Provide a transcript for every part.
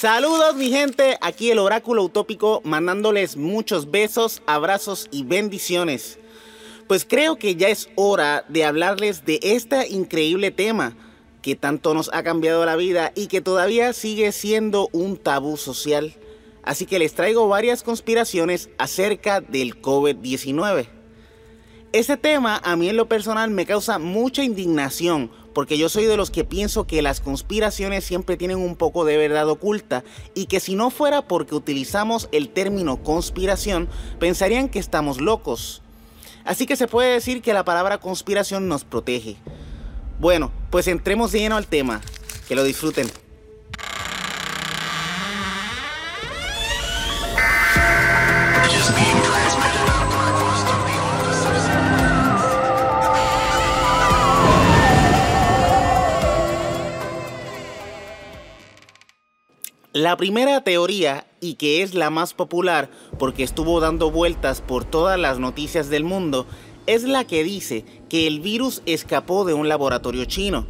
Saludos mi gente, aquí el oráculo utópico mandándoles muchos besos, abrazos y bendiciones. Pues creo que ya es hora de hablarles de este increíble tema que tanto nos ha cambiado la vida y que todavía sigue siendo un tabú social. Así que les traigo varias conspiraciones acerca del COVID-19. Este tema a mí en lo personal me causa mucha indignación porque yo soy de los que pienso que las conspiraciones siempre tienen un poco de verdad oculta y que si no fuera porque utilizamos el término conspiración, pensarían que estamos locos. Así que se puede decir que la palabra conspiración nos protege. Bueno, pues entremos de lleno al tema. Que lo disfruten. La primera teoría, y que es la más popular porque estuvo dando vueltas por todas las noticias del mundo, es la que dice que el virus escapó de un laboratorio chino.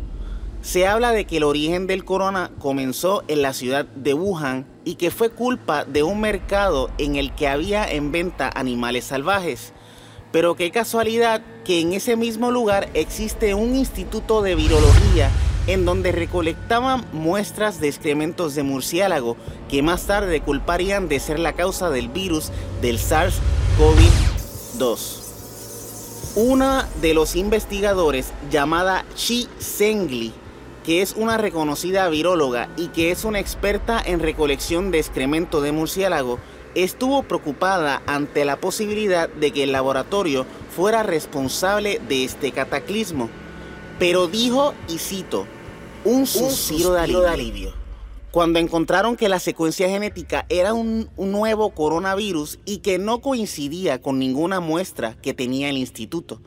Se habla de que el origen del corona comenzó en la ciudad de Wuhan y que fue culpa de un mercado en el que había en venta animales salvajes. Pero qué casualidad que en ese mismo lugar existe un instituto de virología en donde recolectaban muestras de excrementos de murciélago que más tarde culparían de ser la causa del virus del SARS-CoV-2. Una de los investigadores llamada Chi Zengli, que es una reconocida viróloga y que es una experta en recolección de excremento de murciélago, estuvo preocupada ante la posibilidad de que el laboratorio fuera responsable de este cataclismo. Pero dijo, y cito, un suspiro, de, alivio, Cuando encontraron que la secuencia genética era un, un nuevo coronavirus y que no coincidía con ninguna muestra que tenía el instituto.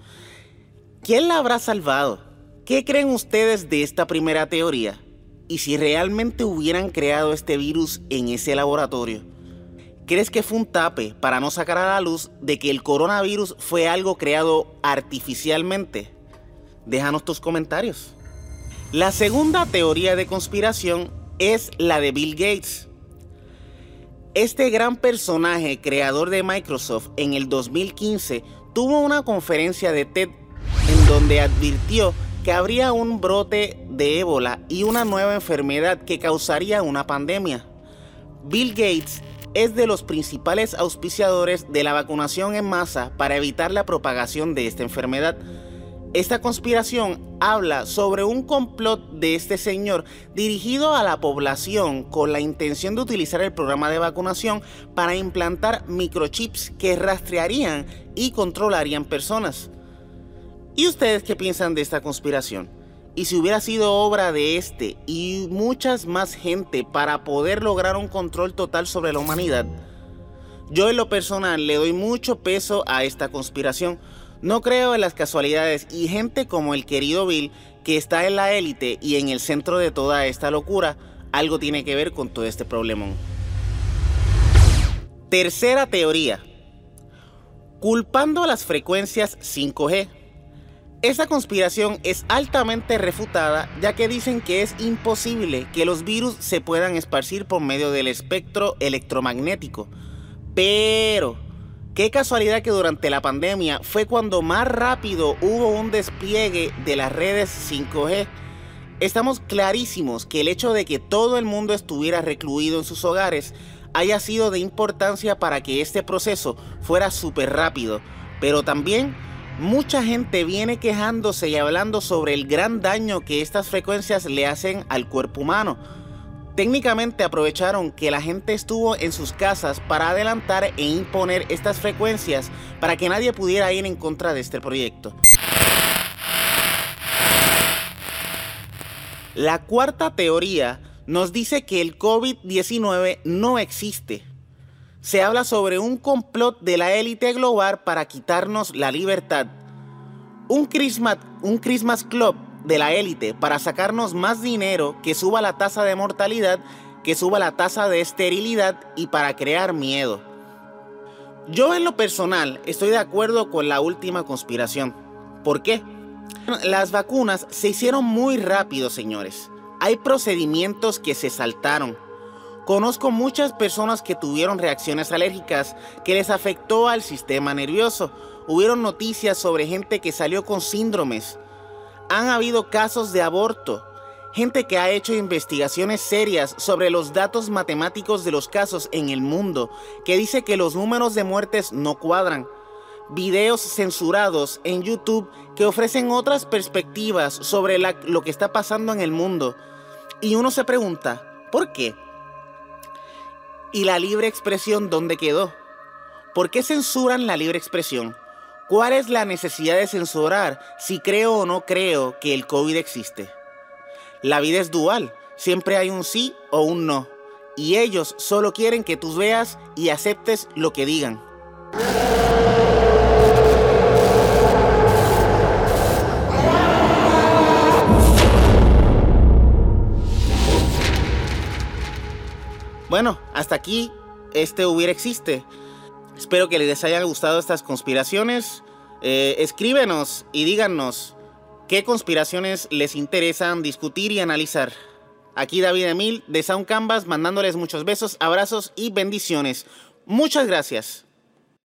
¿Quién la habrá salvado? ¿Qué creen ustedes de esta primera teoría? ¿Y si realmente hubieran creado este virus en ese laboratorio? ¿Crees que fue un tape para no sacar a la luz de que el coronavirus fue algo creado artificialmente? Déjanos tus comentarios. La segunda teoría de conspiración es la de Bill Gates. Este gran personaje, creador de Microsoft, en el 2015 tuvo una conferencia de TED en donde advirtió que habría un brote de ébola y una nueva enfermedad que causaría una pandemia. Bill Gates es de los principales auspiciadores de la vacunación en masa para evitar la propagación de esta enfermedad esta conspiración habla sobre un complot de este señor dirigido a la población con la intención de utilizar el programa de vacunación para implantar microchips que rastrearían y controlarían personas. ¿Y ustedes qué piensan de esta conspiración? Y si hubiera sido obra de este y muchas más gente para poder lograr un control total sobre la humanidad, yo en lo personal le doy mucho peso a esta conspiración no creo en las casualidades y gente como el querido Bill, que está en la élite y en el centro de toda esta locura, algo tiene que ver con todo este problemón. Tercera teoría. Culpando a las frecuencias 5G. Esta conspiración es altamente refutada ya que dicen que es imposible que los virus se puedan esparcir por medio del espectro electromagnético. Pero Qué casualidad que durante la pandemia fue cuando más rápido hubo un despliegue de las redes 5G. Estamos clarísimos que el hecho de que todo el mundo estuviera recluido en sus hogares haya sido de importancia para que este proceso fuera súper rápido, pero también mucha gente viene quejándose y hablando sobre el gran daño que estas frecuencias le hacen al cuerpo humano Técnicamente aprovecharon que la gente estuvo en sus casas para adelantar e imponer estas frecuencias para que nadie pudiera ir en contra de este proyecto. La cuarta teoría nos dice que el COVID-19 no existe. Se habla sobre un complot de la élite global para quitarnos la libertad. Un Christmas, un Christmas Club de la élite para sacarnos más dinero, que suba la tasa de mortalidad, que suba la tasa de esterilidad y para crear miedo. Yo en lo personal estoy de acuerdo con la última conspiración. ¿Por qué? Las vacunas se hicieron muy rápido, señores. Hay procedimientos que se saltaron. Conozco muchas personas que tuvieron reacciones alérgicas que les afectó al sistema nervioso. Hubieron noticias sobre gente que salió con síndromes. Han habido casos de aborto. Gente que ha hecho investigaciones serias sobre los datos matemáticos de los casos en el mundo, que dice que los números de muertes no cuadran. Videos censurados en YouTube que ofrecen otras perspectivas sobre lo que está pasando en el mundo. Y uno se pregunta, ¿por qué? ¿Y la libre expresión dónde quedó? ¿Por qué censuran la libre expresión? ¿Cuál es la necesidad de censurar si creo o no creo que el COVID existe? La vida es dual, siempre hay un sí o un no, y ellos solo quieren que tú veas y aceptes lo que digan. Bueno, hasta aquí este hubiera existe. Espero que les hayan gustado estas conspiraciones. Eh, escríbenos y díganos qué conspiraciones les interesan discutir y analizar. Aquí David Emil de Sound Canvas mandándoles muchos besos, abrazos y bendiciones. Muchas gracias.